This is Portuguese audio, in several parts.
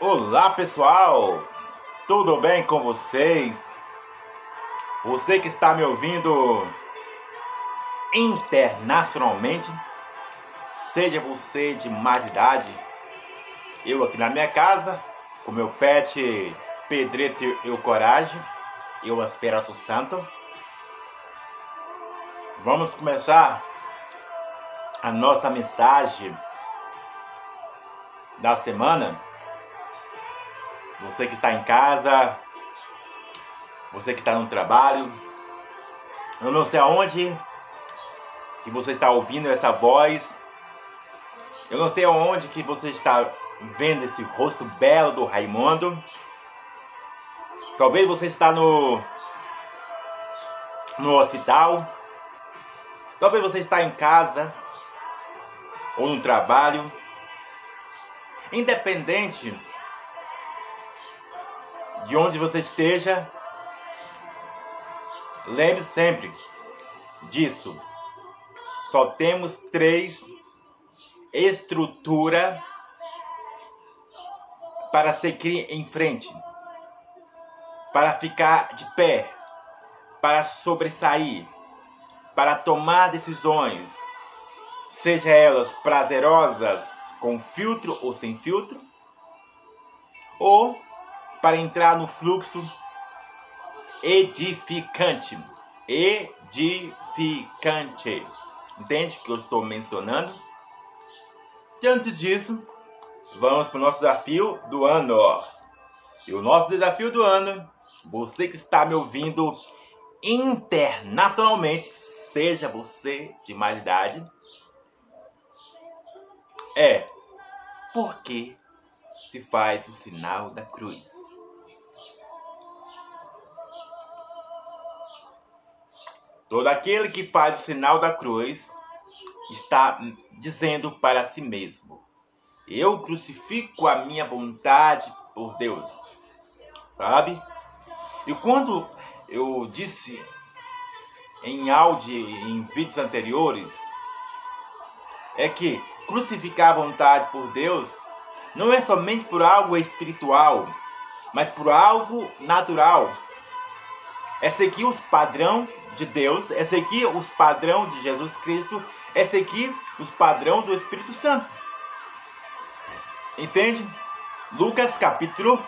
Olá pessoal, tudo bem com vocês? Você que está me ouvindo internacionalmente, seja você de mais idade, eu aqui na minha casa, com meu pet Pedrito e o Coragem, e o Espírito Santo. Vamos começar a nossa mensagem da semana. Você que está em casa, você que está no trabalho, eu não sei aonde que você está ouvindo essa voz, eu não sei aonde que você está vendo esse rosto belo do Raimundo. Talvez você está no no hospital. Talvez você está em casa ou no trabalho. Independente de onde você esteja, lembre sempre disso. Só temos três estruturas para seguir em frente, para ficar de pé, para sobressair, para tomar decisões, seja elas prazerosas com filtro ou sem filtro, ou para entrar no fluxo edificante. Edificante. Entende que eu estou mencionando? Diante disso, vamos para o nosso desafio do ano. E o nosso desafio do ano, você que está me ouvindo internacionalmente, seja você de mais idade, é por que se faz o sinal da cruz? Todo aquele que faz o sinal da cruz está dizendo para si mesmo: Eu crucifico a minha vontade por Deus. Sabe? E quando eu disse em áudio em vídeos anteriores é que crucificar a vontade por Deus não é somente por algo espiritual, mas por algo natural. É seguir os padrões de Deus, é seguir os padrões de Jesus Cristo, é seguir os padrões do Espírito Santo. Entende? Lucas capítulo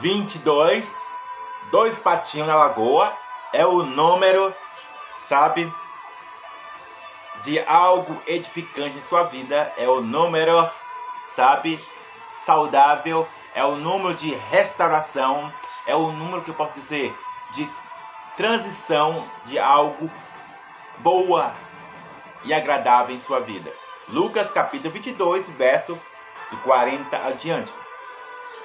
22, dois patinhos na lagoa, é o número, sabe, de algo edificante em sua vida, é o número, sabe, saudável, é o número de restauração, é o número que eu posso dizer de transição de algo boa e agradável em sua vida. Lucas capítulo 22, verso de 40 adiante.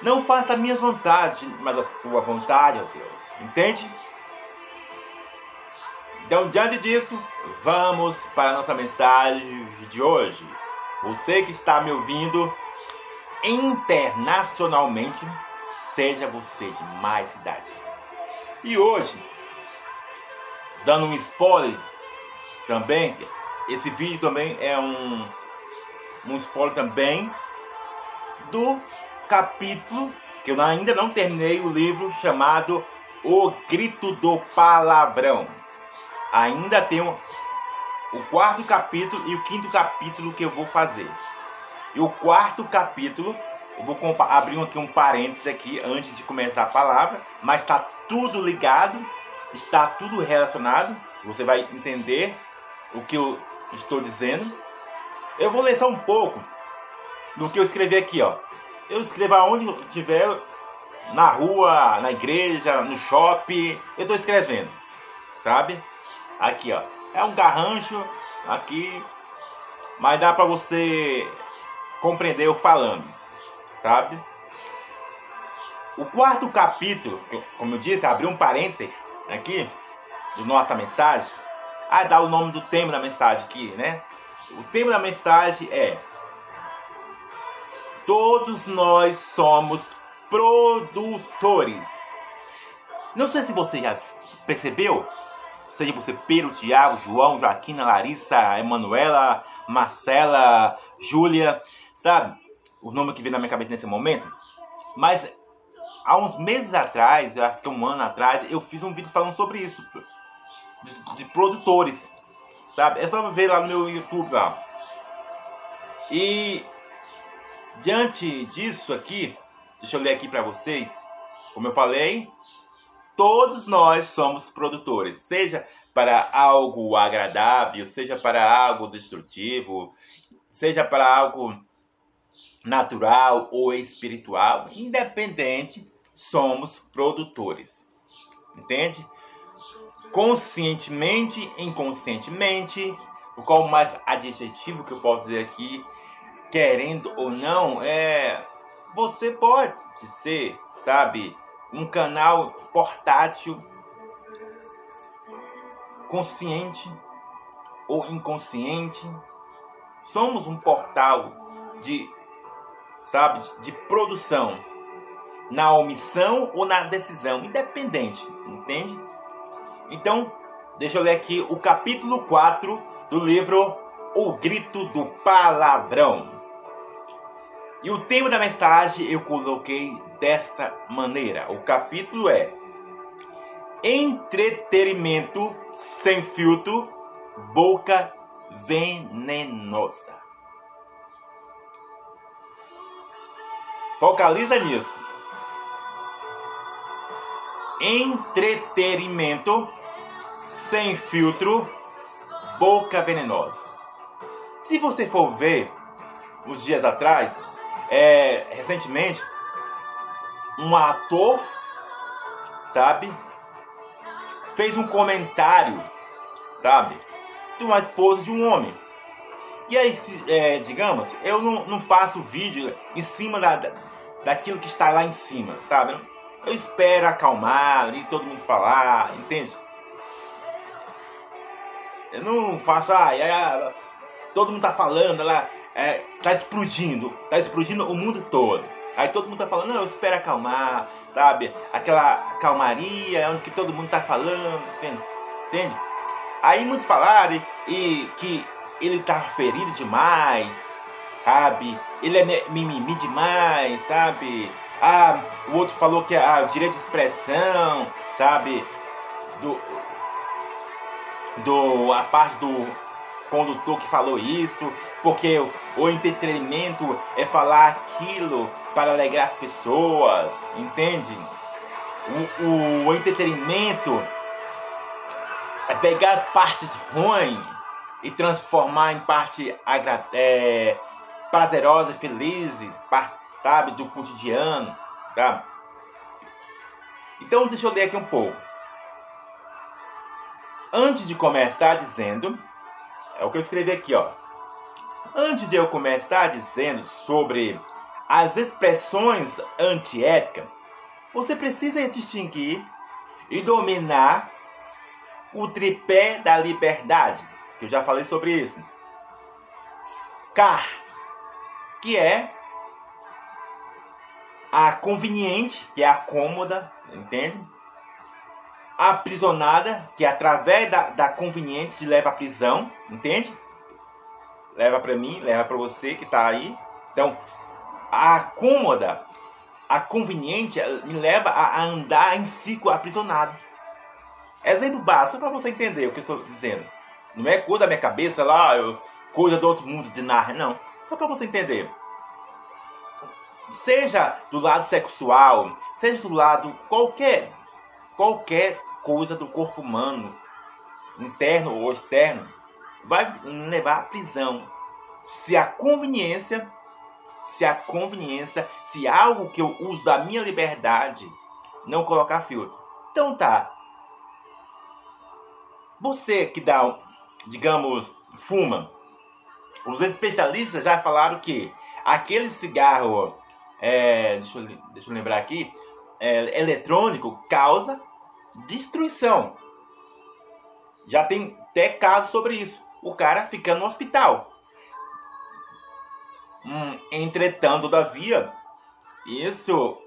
Não faça minhas vontades, mas a tua vontade, ó Deus. Entende? Então, diante disso, vamos para a nossa mensagem de hoje. Você que está me ouvindo internacionalmente, seja você de mais idade. E hoje dando um spoiler também. Esse vídeo também é um, um spoiler também do capítulo que eu ainda não terminei o livro chamado O Grito do Palavrão. Ainda tenho o quarto capítulo e o quinto capítulo que eu vou fazer. E o quarto capítulo, eu vou abrir aqui um parênteses aqui antes de começar a palavra, mas está tudo ligado está tudo relacionado. Você vai entender o que eu estou dizendo. Eu vou ler só um pouco do que eu escrevi aqui, ó. Eu escrevo aonde tiver, na rua, na igreja, no shopping, eu estou escrevendo, sabe? Aqui, ó. É um garrancho aqui, mas dá para você compreender eu falando, sabe? O quarto capítulo, como eu disse, abri um parênteses, aqui, do nossa mensagem, ah, dá o nome do tema da mensagem aqui, né? O tema da mensagem é Todos nós somos produtores. Não sei se você já percebeu, seja você Pedro, Tiago, João, Joaquina, Larissa, Emanuela, Marcela, Júlia, sabe? o nome que vem na minha cabeça nesse momento. Mas há uns meses atrás, eu acho que um ano atrás, eu fiz um vídeo falando sobre isso. De, de produtores. Sabe? É só ver lá no meu YouTube lá. E diante disso aqui, deixa eu ler aqui para vocês. Como eu falei, todos nós somos produtores, seja para algo agradável, seja para algo destrutivo, seja para algo natural ou espiritual, independente, somos produtores. Entende? Conscientemente, inconscientemente, qual mais adjetivo que eu posso dizer aqui, querendo ou não, é você pode ser, sabe, um canal portátil consciente ou inconsciente. Somos um portal de, sabe, de produção na omissão ou na decisão, independente, entende? Então, deixa eu ler aqui o capítulo 4 do livro O Grito do Palavrão. E o tema da mensagem eu coloquei dessa maneira. O capítulo é Entretenimento sem filtro, boca venenosa. Focaliza nisso. Entretenimento sem filtro, boca venenosa. Se você for ver, uns dias atrás, é, recentemente, um ator, sabe, fez um comentário, sabe, de uma esposa de um homem. E aí, é, digamos, eu não, não faço vídeo em cima da, daquilo que está lá em cima, sabe? Eu espero acalmar ali, todo mundo falar, entende? Eu não faço, ah, ah todo mundo tá falando lá, é, tá explodindo, tá explodindo o mundo todo. Aí todo mundo tá falando, não, eu espero acalmar, sabe? Aquela calmaria onde que todo mundo tá falando, entende? entende? Aí muitos falaram e, que ele tá ferido demais, sabe? Ele é mimimi demais, sabe? Ah, o outro falou que ah, o direito de expressão, sabe? Do, do a parte do condutor que falou isso, porque o entretenimento é falar aquilo para alegrar as pessoas, entende? O, o, o entretenimento é pegar as partes ruins e transformar em parte é, prazerosas, felizes, parte, sabe, do cotidiano, sabe? Então deixa eu ler aqui um pouco. Antes de começar dizendo, é o que eu escrevi aqui, ó. Antes de eu começar dizendo sobre as expressões antiéticas, você precisa distinguir e dominar o tripé da liberdade, que eu já falei sobre isso. Car, que é a conveniente, que é a cômoda, entende? A aprisionada, que é através da, da conveniente te leva à prisão, entende? Leva para mim, leva para você que está aí. Então, a cômoda, a conveniente, me leva a andar em ciclo aprisionado. Exemplo básico para você entender o que eu estou dizendo. Não é coisa da minha cabeça lá, eu, coisa do outro mundo de Narnia, não. Só para você entender. Seja do lado sexual, seja do lado qualquer qualquer coisa do corpo humano, interno ou externo, vai levar à prisão. Se a conveniência se a conveniência, se algo que eu uso da minha liberdade não colocar filtro. Então tá. Você que dá, digamos, fuma. Os especialistas já falaram que aquele cigarro, é, deixa, eu, deixa eu lembrar aqui, é, eletrônico causa destruição. Já tem até casos sobre isso. O cara fica no hospital. Hum, entretanto, todavia, isso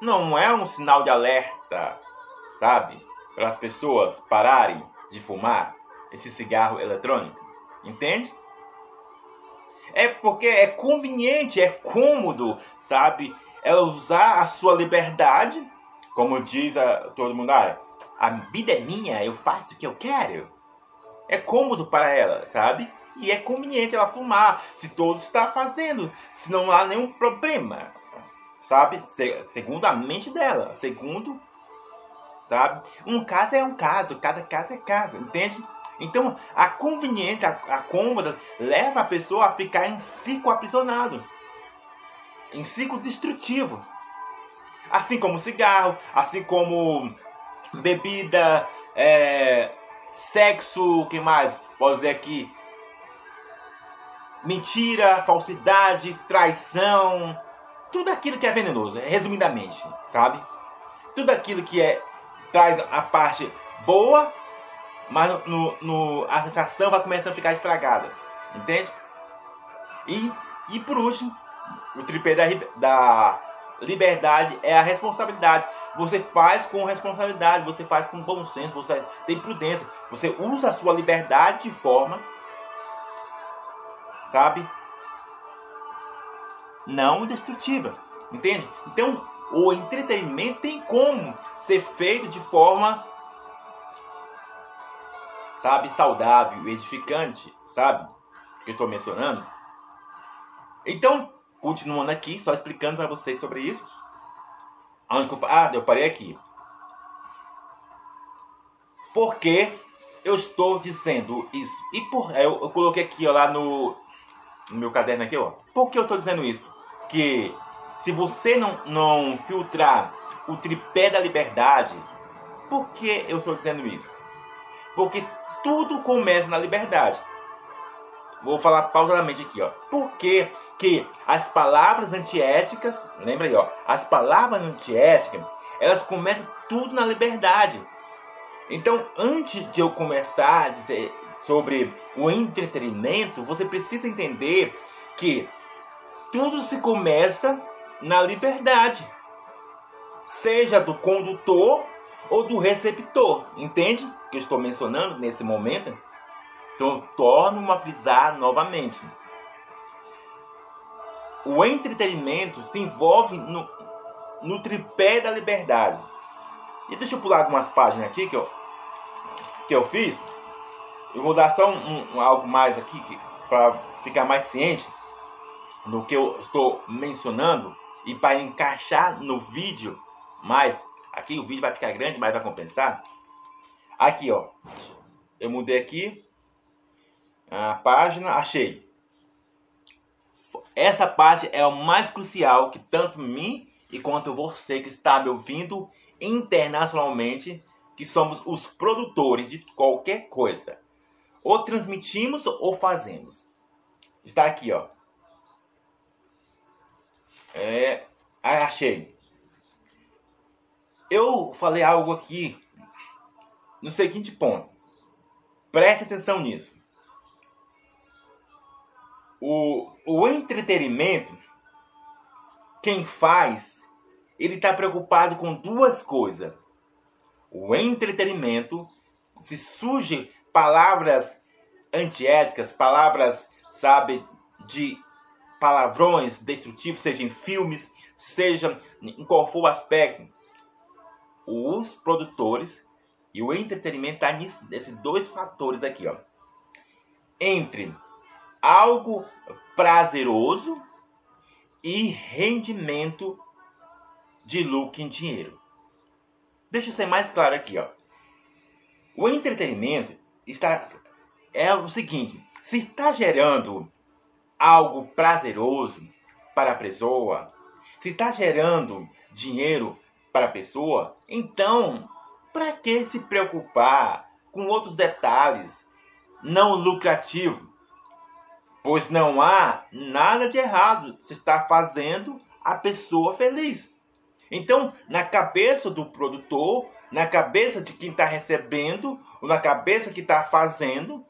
não é um sinal de alerta, sabe? Para as pessoas pararem de fumar esse cigarro eletrônico. Entende? É porque é conveniente, é cômodo, sabe? Ela usar a sua liberdade, como diz a, todo mundo, ah, a vida é minha, eu faço o que eu quero. É cômodo para ela, sabe? E é conveniente ela fumar, se todos está fazendo, se não há nenhum problema, sabe? Se, segundo a mente dela, segundo, sabe? Um caso é um caso, cada caso é caso, entende? Então, a conveniência, a, a cômoda, leva a pessoa a ficar em ciclo aprisionado, em ciclo destrutivo. Assim como cigarro, assim como bebida, é, sexo, o que mais? Pode dizer aqui, mentira, falsidade, traição, tudo aquilo que é venenoso, resumidamente, sabe? Tudo aquilo que é traz a parte boa, mas no, no, a sensação vai começando a ficar estragada, entende? E, e por último, o tripé da, da liberdade é a responsabilidade. Você faz com responsabilidade, você faz com bom senso, você tem prudência, você usa a sua liberdade de forma sabe? Não destrutiva, entende? Então, o entretenimento tem como ser feito de forma, sabe, saudável, edificante, sabe? Que eu estou mencionando. Então, continuando aqui, só explicando para vocês sobre isso. Ah, eu parei aqui. Por que eu estou dizendo isso? E por eu, eu coloquei aqui ó, lá no no meu caderno aqui, ó. Por que eu estou dizendo isso? Que se você não, não filtrar o tripé da liberdade, por que eu estou dizendo isso? Porque tudo começa na liberdade. Vou falar pausadamente aqui, ó. Por que, que as palavras antiéticas, lembra aí, ó, as palavras antiéticas, elas começam tudo na liberdade. Então, antes de eu começar a dizer, sobre o entretenimento, você precisa entender que tudo se começa na liberdade, seja do condutor ou do receptor, entende? Que estou mencionando nesse momento. Então, torno a frisar novamente. O entretenimento se envolve no, no tripé da liberdade. E deixa eu pular algumas páginas aqui que eu, que eu fiz. Eu vou dar só um, um algo mais aqui para ficar mais ciente no que eu estou mencionando e para encaixar no vídeo mais. Aqui o vídeo vai ficar grande, mas vai compensar. Aqui, ó. Eu mudei aqui a página, achei. Essa parte é o mais crucial que tanto mim e quanto você que está me ouvindo internacionalmente, que somos os produtores de qualquer coisa. Ou transmitimos ou fazemos. Está aqui, ó. É, achei. Eu falei algo aqui no seguinte ponto. Preste atenção nisso. O, o entretenimento, quem faz, ele está preocupado com duas coisas. O entretenimento, se surge palavras antiéticas, palavras, sabe, de palavrões destrutivos, seja em filmes, seja em qual for o aspecto. Os produtores e o entretenimento tá nesses dois fatores aqui, ó. Entre algo prazeroso e rendimento de lucro em dinheiro. Deixa eu ser mais claro aqui, ó. O entretenimento está é o seguinte: se está gerando algo prazeroso para a pessoa, se está gerando dinheiro para a pessoa, então para que se preocupar com outros detalhes não lucrativos? Pois não há nada de errado se está fazendo a pessoa feliz. Então, na cabeça do produtor, na cabeça de quem está recebendo, ou na cabeça que está fazendo,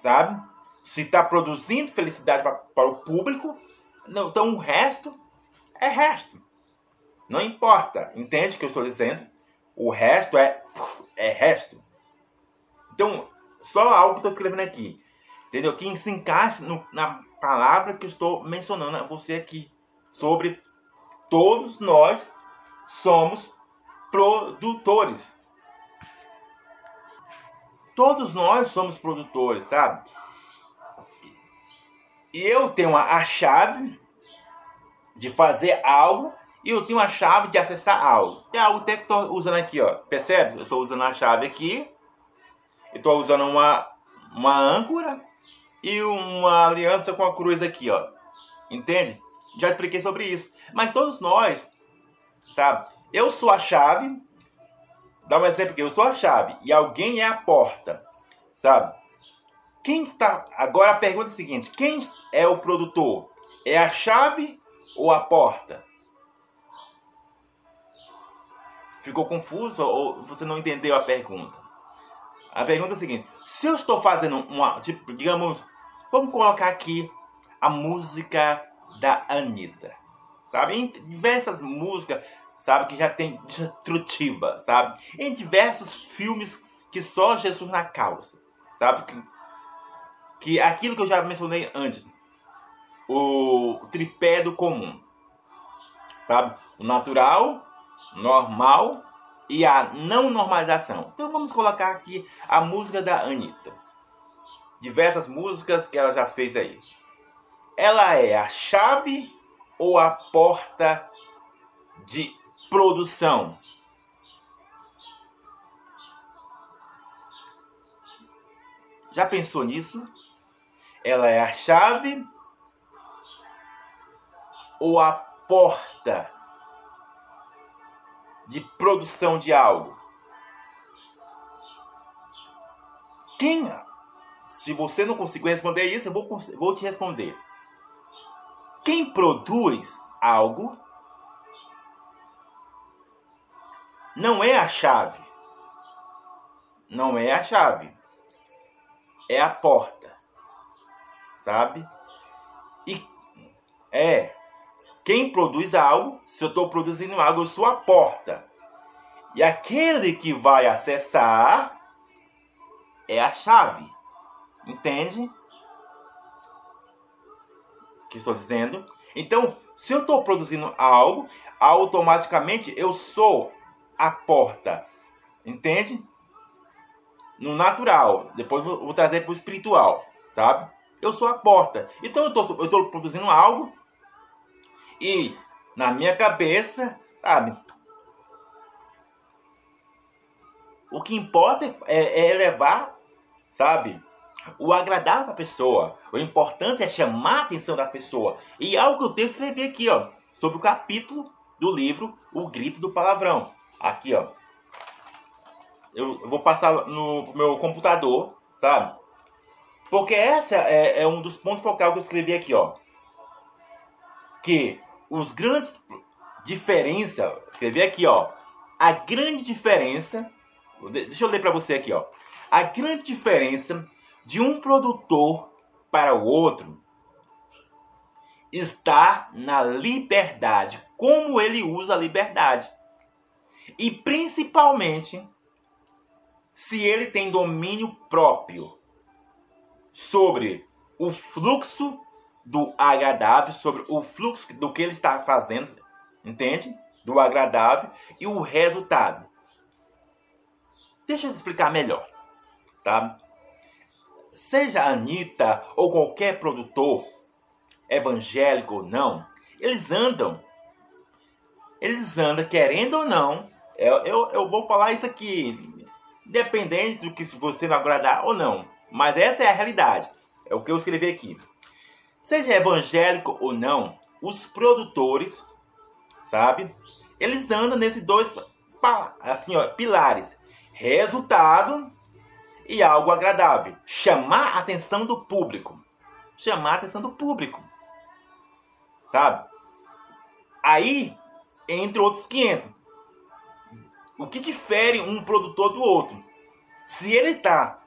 sabe? Se está produzindo felicidade para o público, não, então o resto é resto. Não importa. Entende o que eu estou dizendo? O resto é, é resto. Então, só algo que estou escrevendo aqui. Entendeu? Que se encaixa no, na palavra que estou mencionando a você aqui sobre todos nós somos produtores. Todos nós somos produtores, sabe? E eu tenho a chave de fazer algo e eu tenho a chave de acessar algo. É algo até que estou usando aqui, ó. Percebe? Eu estou usando a chave aqui. Estou usando uma, uma âncora e uma aliança com a cruz aqui, ó. Entende? Já expliquei sobre isso. Mas todos nós, sabe? Eu sou a chave. Dá um exemplo aqui. Eu sou a chave e alguém é a porta, sabe? Quem está. Agora a pergunta é a seguinte: quem é o produtor? É a chave ou a porta? Ficou confuso ou você não entendeu a pergunta? A pergunta é a seguinte: se eu estou fazendo uma, tipo, digamos, vamos colocar aqui a música da Anitta, sabe? Em diversas músicas, sabe, que já tem destrutiva, sabe? Em diversos filmes que só Jesus na causa, sabe? Que, que aquilo que eu já mencionei antes, o tripé do comum, sabe? O natural, normal e a não normalização. Então vamos colocar aqui a música da Anitta. Diversas músicas que ela já fez aí. Ela é a chave ou a porta de produção? Já pensou nisso? Ela é a chave ou a porta de produção de algo? Quem? Se você não conseguir responder isso, eu vou, vou te responder. Quem produz algo não é a chave. Não é a chave. É a porta. Sabe? E é quem produz algo, se eu estou produzindo algo, eu sou a porta. E aquele que vai acessar é a chave. Entende? O que estou dizendo? Então, se eu estou produzindo algo, automaticamente eu sou a porta. Entende? No natural. Depois vou, trazer para o espiritual. Sabe? Eu sou a porta. Então eu estou produzindo algo e na minha cabeça, sabe? O que importa é, é levar, sabe? O agradável para a pessoa. O importante é chamar a atenção da pessoa. E algo que eu tenho que escrever aqui, ó, sobre o capítulo do livro O Grito do Palavrão. Aqui, ó. Eu, vou passar no meu computador, sabe? Porque essa é, é um dos pontos focais que eu escrevi aqui, ó. Que os grandes diferença, escrevi aqui, ó, a grande diferença, deixa eu ler para você aqui, ó, a grande diferença de um produtor para o outro está na liberdade, como ele usa a liberdade. E principalmente se ele tem domínio próprio sobre o fluxo do agradável, sobre o fluxo do que ele está fazendo, entende? Do agradável e o resultado. Deixa eu explicar melhor, tá? Seja a Anitta ou qualquer produtor, evangélico ou não, eles andam, eles andam, querendo ou não, eu, eu, eu vou falar isso aqui, independente do que você vai agradar ou não, mas essa é a realidade, é o que eu escrevi aqui. Seja evangélico ou não, os produtores, sabe? Eles andam nesses dois assim, ó, pilares: resultado e algo agradável. Chamar a atenção do público. Chamar a atenção do público. Sabe? Aí, entre outros 500. O que difere um produtor do outro? Se ele está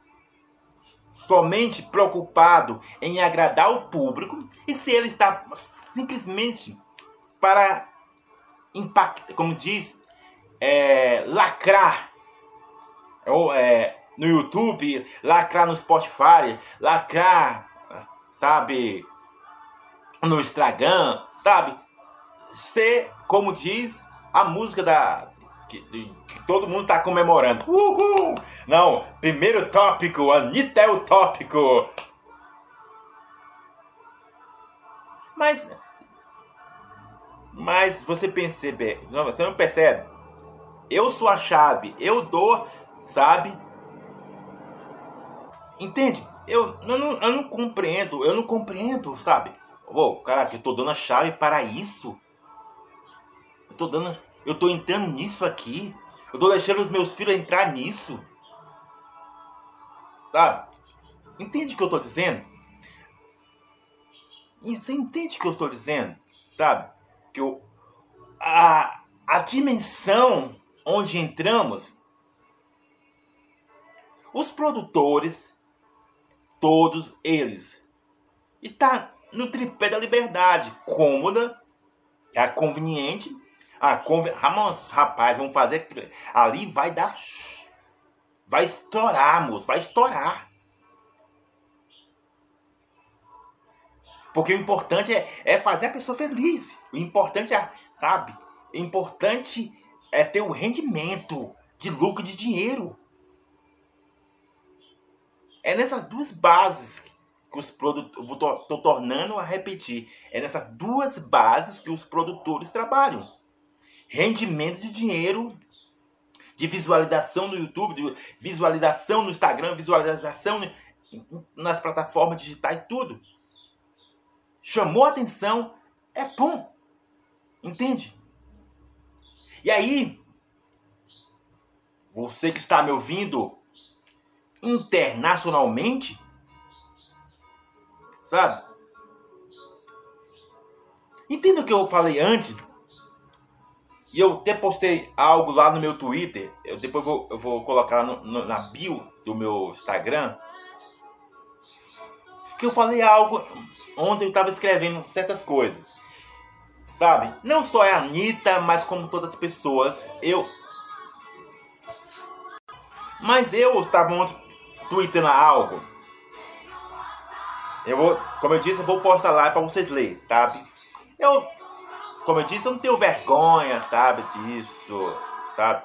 somente preocupado em agradar o público e se ele está simplesmente para impactar, como diz, é, lacrar ou é, no YouTube, lacrar no Spotify, lacrar, sabe, no Instagram, sabe? Ser, como diz a música da que, que todo mundo tá comemorando. Uhul! Não, primeiro tópico, Anitta é o tópico. Mas mas você percebe, você não percebe? Eu sou a chave, eu dou, sabe? Entende? Eu, eu, não, eu não compreendo, eu não compreendo, sabe? Oh, caraca, eu tô dando a chave para isso. Eu tô dando, eu tô entrando nisso aqui. Eu tô deixando os meus filhos entrar nisso. Sabe? Entende o que eu tô dizendo? Você entende o que eu estou dizendo? Sabe? Que o, a, a dimensão onde entramos, os produtores, todos eles, está no tripé da liberdade, cômoda, é conveniente. Ah, conven... rapaz, vamos fazer ali vai dar vai estourar, moço, vai estourar. Porque o importante é, é fazer a pessoa feliz. O importante é, sabe? O importante é ter o rendimento de lucro de dinheiro. É nessas duas bases que os produtores. Estou tornando a repetir. É nessas duas bases que os produtores trabalham: rendimento de dinheiro, de visualização no YouTube, de visualização no Instagram, visualização nas plataformas digitais, tudo chamou atenção, é bom. Entende? E aí, você que está me ouvindo internacionalmente, sabe? Entenda o que eu falei antes. E eu até postei algo lá no meu Twitter. Eu depois vou, eu vou colocar no, no, na bio do meu Instagram que eu falei algo ontem eu estava escrevendo certas coisas. Sabe? Não só a Anitta, mas como todas as pessoas. Eu. Mas eu estava ontem tweetando algo. Eu vou, como eu disse, eu vou postar lá para vocês lerem, sabe? Eu, como eu disse, eu não tenho vergonha, sabe, disso, sabe?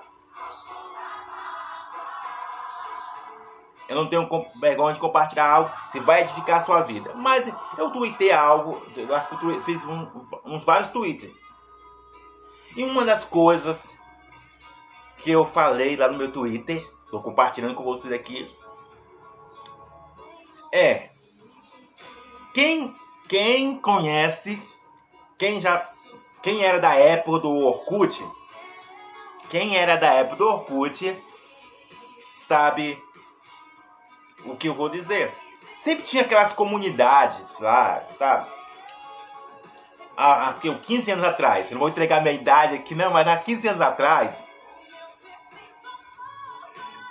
Eu não tenho vergonha de compartilhar algo que vai edificar a sua vida. Mas eu tuitei algo, acho que eu fiz um, uns vários tweets. E uma das coisas que eu falei lá no meu Twitter, estou compartilhando com vocês aqui, é quem quem conhece, quem já quem era da época do Orkut, quem era da época do Orkut sabe o que eu vou dizer. Sempre tinha aquelas comunidades lá, sabe? Há, há 15 anos atrás, eu não vou entregar minha idade aqui não, mas há 15 anos atrás,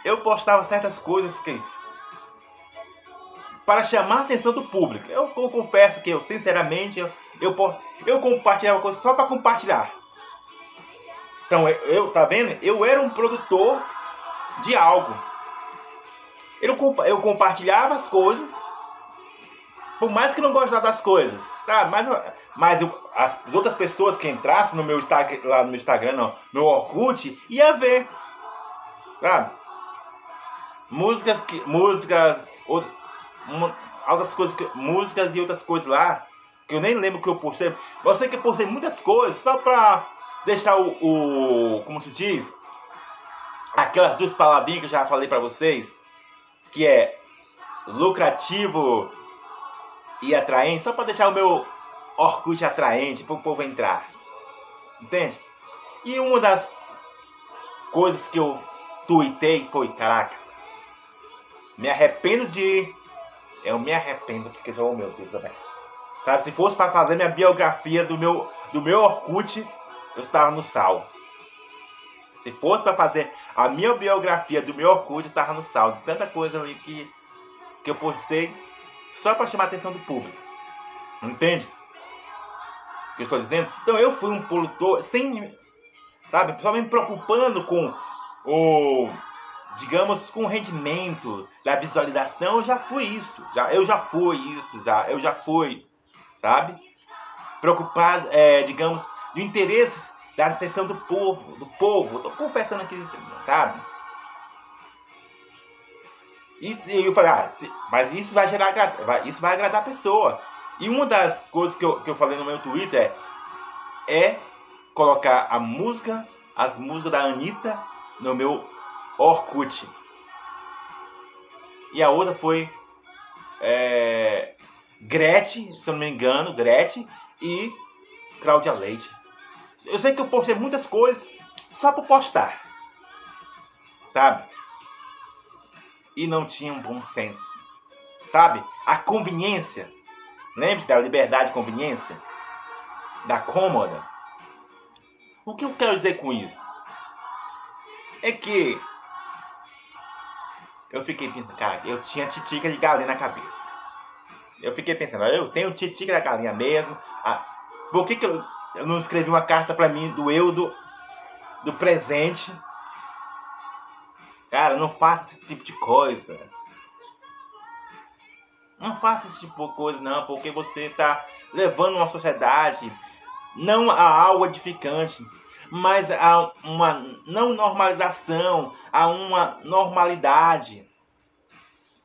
eu postava certas coisas, fiquei para chamar a atenção do público. Eu, eu confesso que eu, sinceramente, eu, eu, eu compartilhava coisas só para compartilhar. Então, eu, tá vendo? Eu era um produtor de algo. Eu, eu compartilhava as coisas, por mais que não gostava das coisas, sabe? Mas, mas eu, as outras pessoas que entrassem no meu Instagram, lá no meu Instagram, não, no Orkut, ia ver, sabe? Músicas, que, músicas, outras, outras coisas, músicas e outras coisas lá, que eu nem lembro que eu postei. Eu sei que eu postei muitas coisas só pra deixar o, o como se diz, aquelas duas palavrinhas que eu já falei pra vocês que é lucrativo e atraente, só para deixar o meu Orkut atraente para o povo entrar. Entende? E uma das coisas que eu tuitei foi, caraca, me arrependo de. Eu me arrependo, porque, oh meu Deus, sabe? Se fosse para fazer minha biografia do meu, do meu Orkut, eu estava no sal. Se fosse para fazer a minha biografia do meu Orkut, estava no saldo. Tanta coisa ali que, que eu postei só para chamar a atenção do público. Entende? O que eu estou dizendo? Então eu fui um produtor sem. Sabe? Só me preocupando com o. Digamos, com rendimento da visualização, eu já fui isso. Já, eu já fui isso, já, eu já fui. Sabe? preocupado, é, digamos, do interesse da atenção do povo, do povo. Estou confessando aqui, sabe? E, e eu falei, ah, se, mas isso vai gerar, isso vai agradar a pessoa. E uma das coisas que eu, que eu falei no meu Twitter é, é colocar a música, as músicas da Anitta no meu Orkut. E a outra foi é, Gretchen, se eu não me engano, Gretchen e Cláudia Leite. Eu sei que eu postei muitas coisas só para postar, sabe? E não tinha um bom senso, sabe? A conveniência. Lembre da liberdade e conveniência? Da cômoda. O que eu quero dizer com isso? É que eu fiquei pensando, cara, eu tinha titica de galinha na cabeça. Eu fiquei pensando, eu tenho titica da galinha mesmo. Ah, por que, que eu, eu não escrevi uma carta para mim do eu do, do presente? Cara, não faça esse tipo de coisa. Não faça esse tipo de coisa, não, porque você está levando uma sociedade não a algo edificante, mas a uma não normalização, a uma normalidade.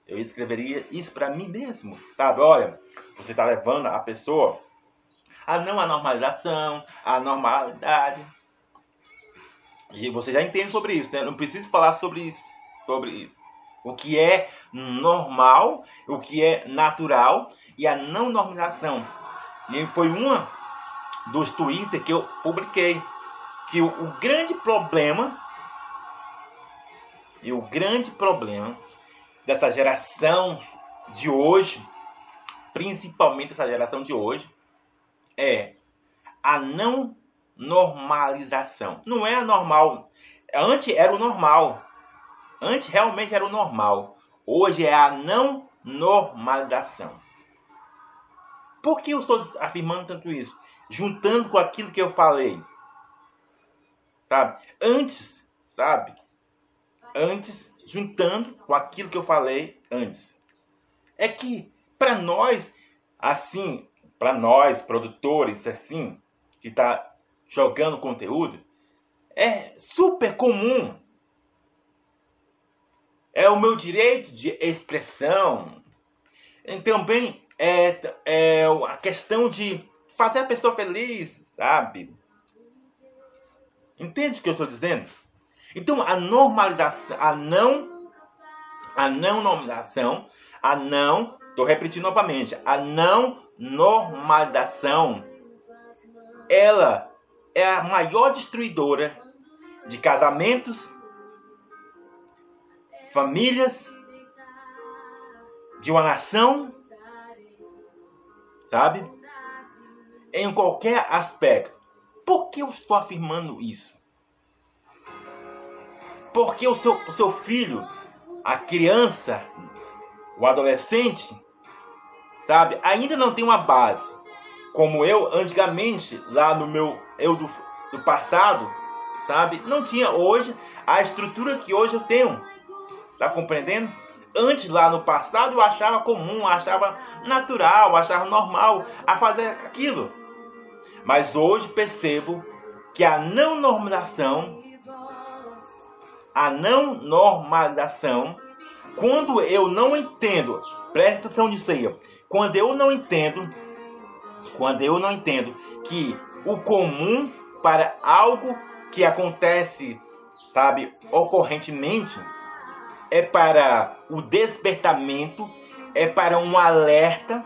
Eu escreveria isso para mim mesmo, sabe? Olha, você está levando a pessoa a não a normalização, a normalidade. E você já entende sobre isso, né? Não preciso falar sobre isso, sobre o que é normal, o que é natural e a não normalização. E foi uma dos Twitter que eu publiquei que o, o grande problema e o grande problema dessa geração de hoje, principalmente essa geração de hoje, é a não normalização. Não é a normal. Antes era o normal. Antes realmente era o normal. Hoje é a não normalização. Por que eu estou afirmando tanto isso? Juntando com aquilo que eu falei sabe? Antes, sabe? Antes, juntando com aquilo que eu falei antes. É que para nós, assim, para nós produtores, assim, que tá jogando conteúdo, é super comum. É o meu direito de expressão. Então, bem, é, é a questão de fazer a pessoa feliz, sabe? Entende o que eu estou dizendo? Então a normalização, a não, a não normalização, a não, estou repetindo novamente, a não normalização, ela é a maior destruidora de casamentos, famílias, de uma nação, sabe? Em qualquer aspecto. Por que eu estou afirmando isso? Porque o seu, o seu filho, a criança, o adolescente, sabe, ainda não tem uma base. Como eu, antigamente, lá no meu eu do, do passado, sabe, não tinha hoje a estrutura que hoje eu tenho. Tá compreendendo? Antes, lá no passado, eu achava comum, achava natural, achava normal a fazer aquilo. Mas hoje percebo que a não normalização, a não normalização, quando eu não entendo, presta atenção nisso aí, quando eu não entendo, quando eu não entendo que o comum para algo que acontece, sabe, ocorrentemente, é para o despertamento, é para um alerta,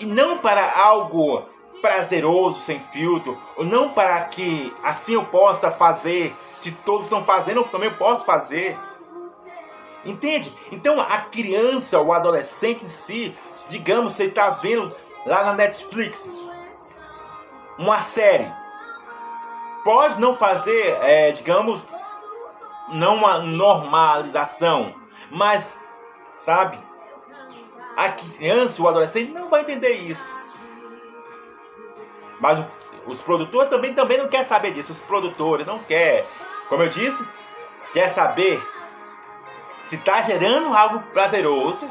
e não para algo prazeroso, sem filtro, ou não para que assim eu possa fazer, se todos estão fazendo, eu também posso fazer. Entende? Então a criança, o adolescente em si, digamos, você está vendo lá na Netflix uma série, pode não fazer, é, digamos, não uma normalização, mas, sabe, a criança, o adolescente não vai entender isso. Mas os produtores também, também não querem saber disso. Os produtores não querem. Como eu disse, quer saber se está gerando algo prazeroso,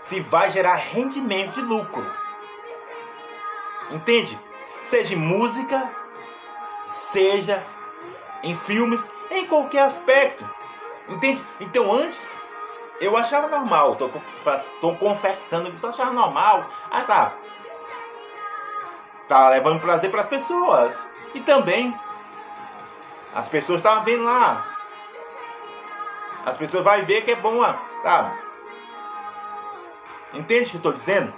se vai gerar rendimento de lucro. Entende? Seja em música, seja em filmes, em qualquer aspecto. Entende? Então antes eu achava normal, tô, tô confessando que só achava normal. Ah, tá. Tá levando prazer para as pessoas. E também as pessoas estavam vendo lá. As pessoas vão ver que é bom, sabe? Entende o que eu estou dizendo?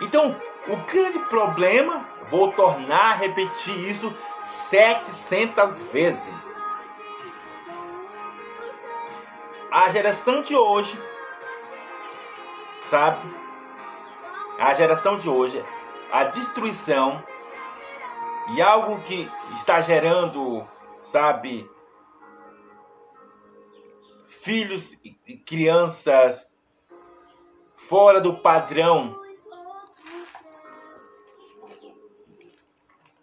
Então, o grande problema, vou tornar a repetir isso 700 vezes. A geração de hoje, sabe? A geração de hoje, a destruição e algo que está gerando, sabe, filhos e crianças fora do padrão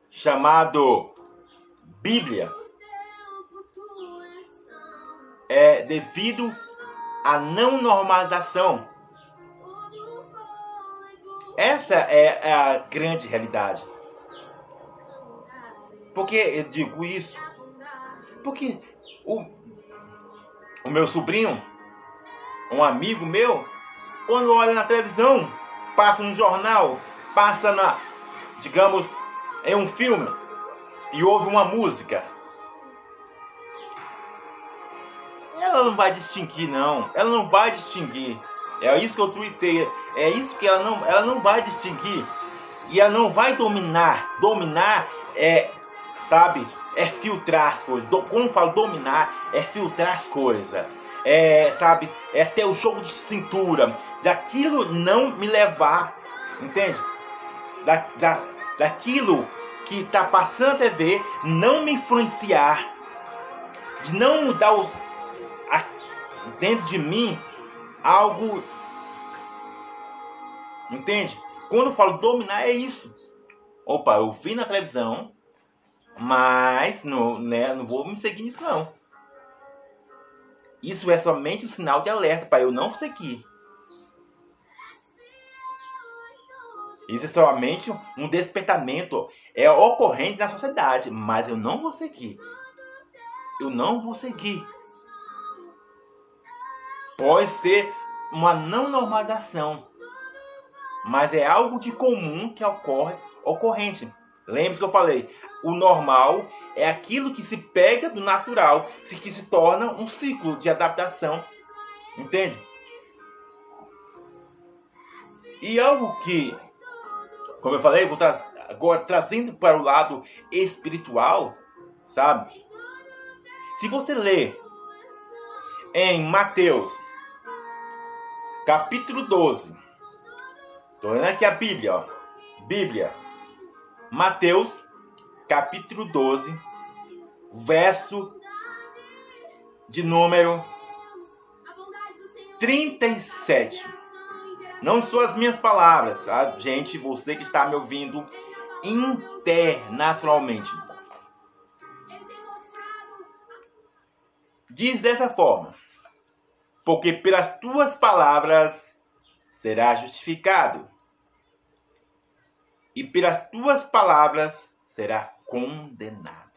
chamado Bíblia é devido à não normalização. Essa é a grande realidade. Por que eu digo isso? Porque o, o meu sobrinho, um amigo meu, quando olha na televisão, passa no jornal, passa na, digamos, em um filme e ouve uma música. Ela não vai distinguir, não. Ela não vai distinguir. É isso que eu tuitei. É isso que ela não, ela não vai distinguir. E ela não vai dominar. Dominar é, sabe, é filtrar as coisas. Quando eu falo dominar, é filtrar as coisas é, sabe, é ter o jogo de cintura, daquilo não me levar, entende? Da, da, daquilo que está passando a TV não me influenciar, de não mudar o, dentro de mim algo, entende? Quando eu falo dominar é isso. Opa, eu vi na televisão, mas não, né, não vou me seguir nisso não. Isso é somente um sinal de alerta para eu não seguir. Isso é somente um despertamento é ocorrente na sociedade, mas eu não vou seguir. Eu não vou seguir. Pode ser uma não normalização, mas é algo de comum que ocorre ocorrente. Lembre-se que eu falei, o normal é aquilo que se pega do natural, que se torna um ciclo de adaptação. Entende? E algo que, como eu falei, vou tra agora trazendo para o lado espiritual, sabe? Se você ler em Mateus, capítulo 12, estou lendo aqui a Bíblia, ó. Bíblia, Mateus capítulo 12, verso de número 37. Não são as minhas palavras, tá? gente, você que está me ouvindo internacionalmente. Diz dessa forma: Porque pelas tuas palavras será justificado, e pelas tuas palavras será condenado.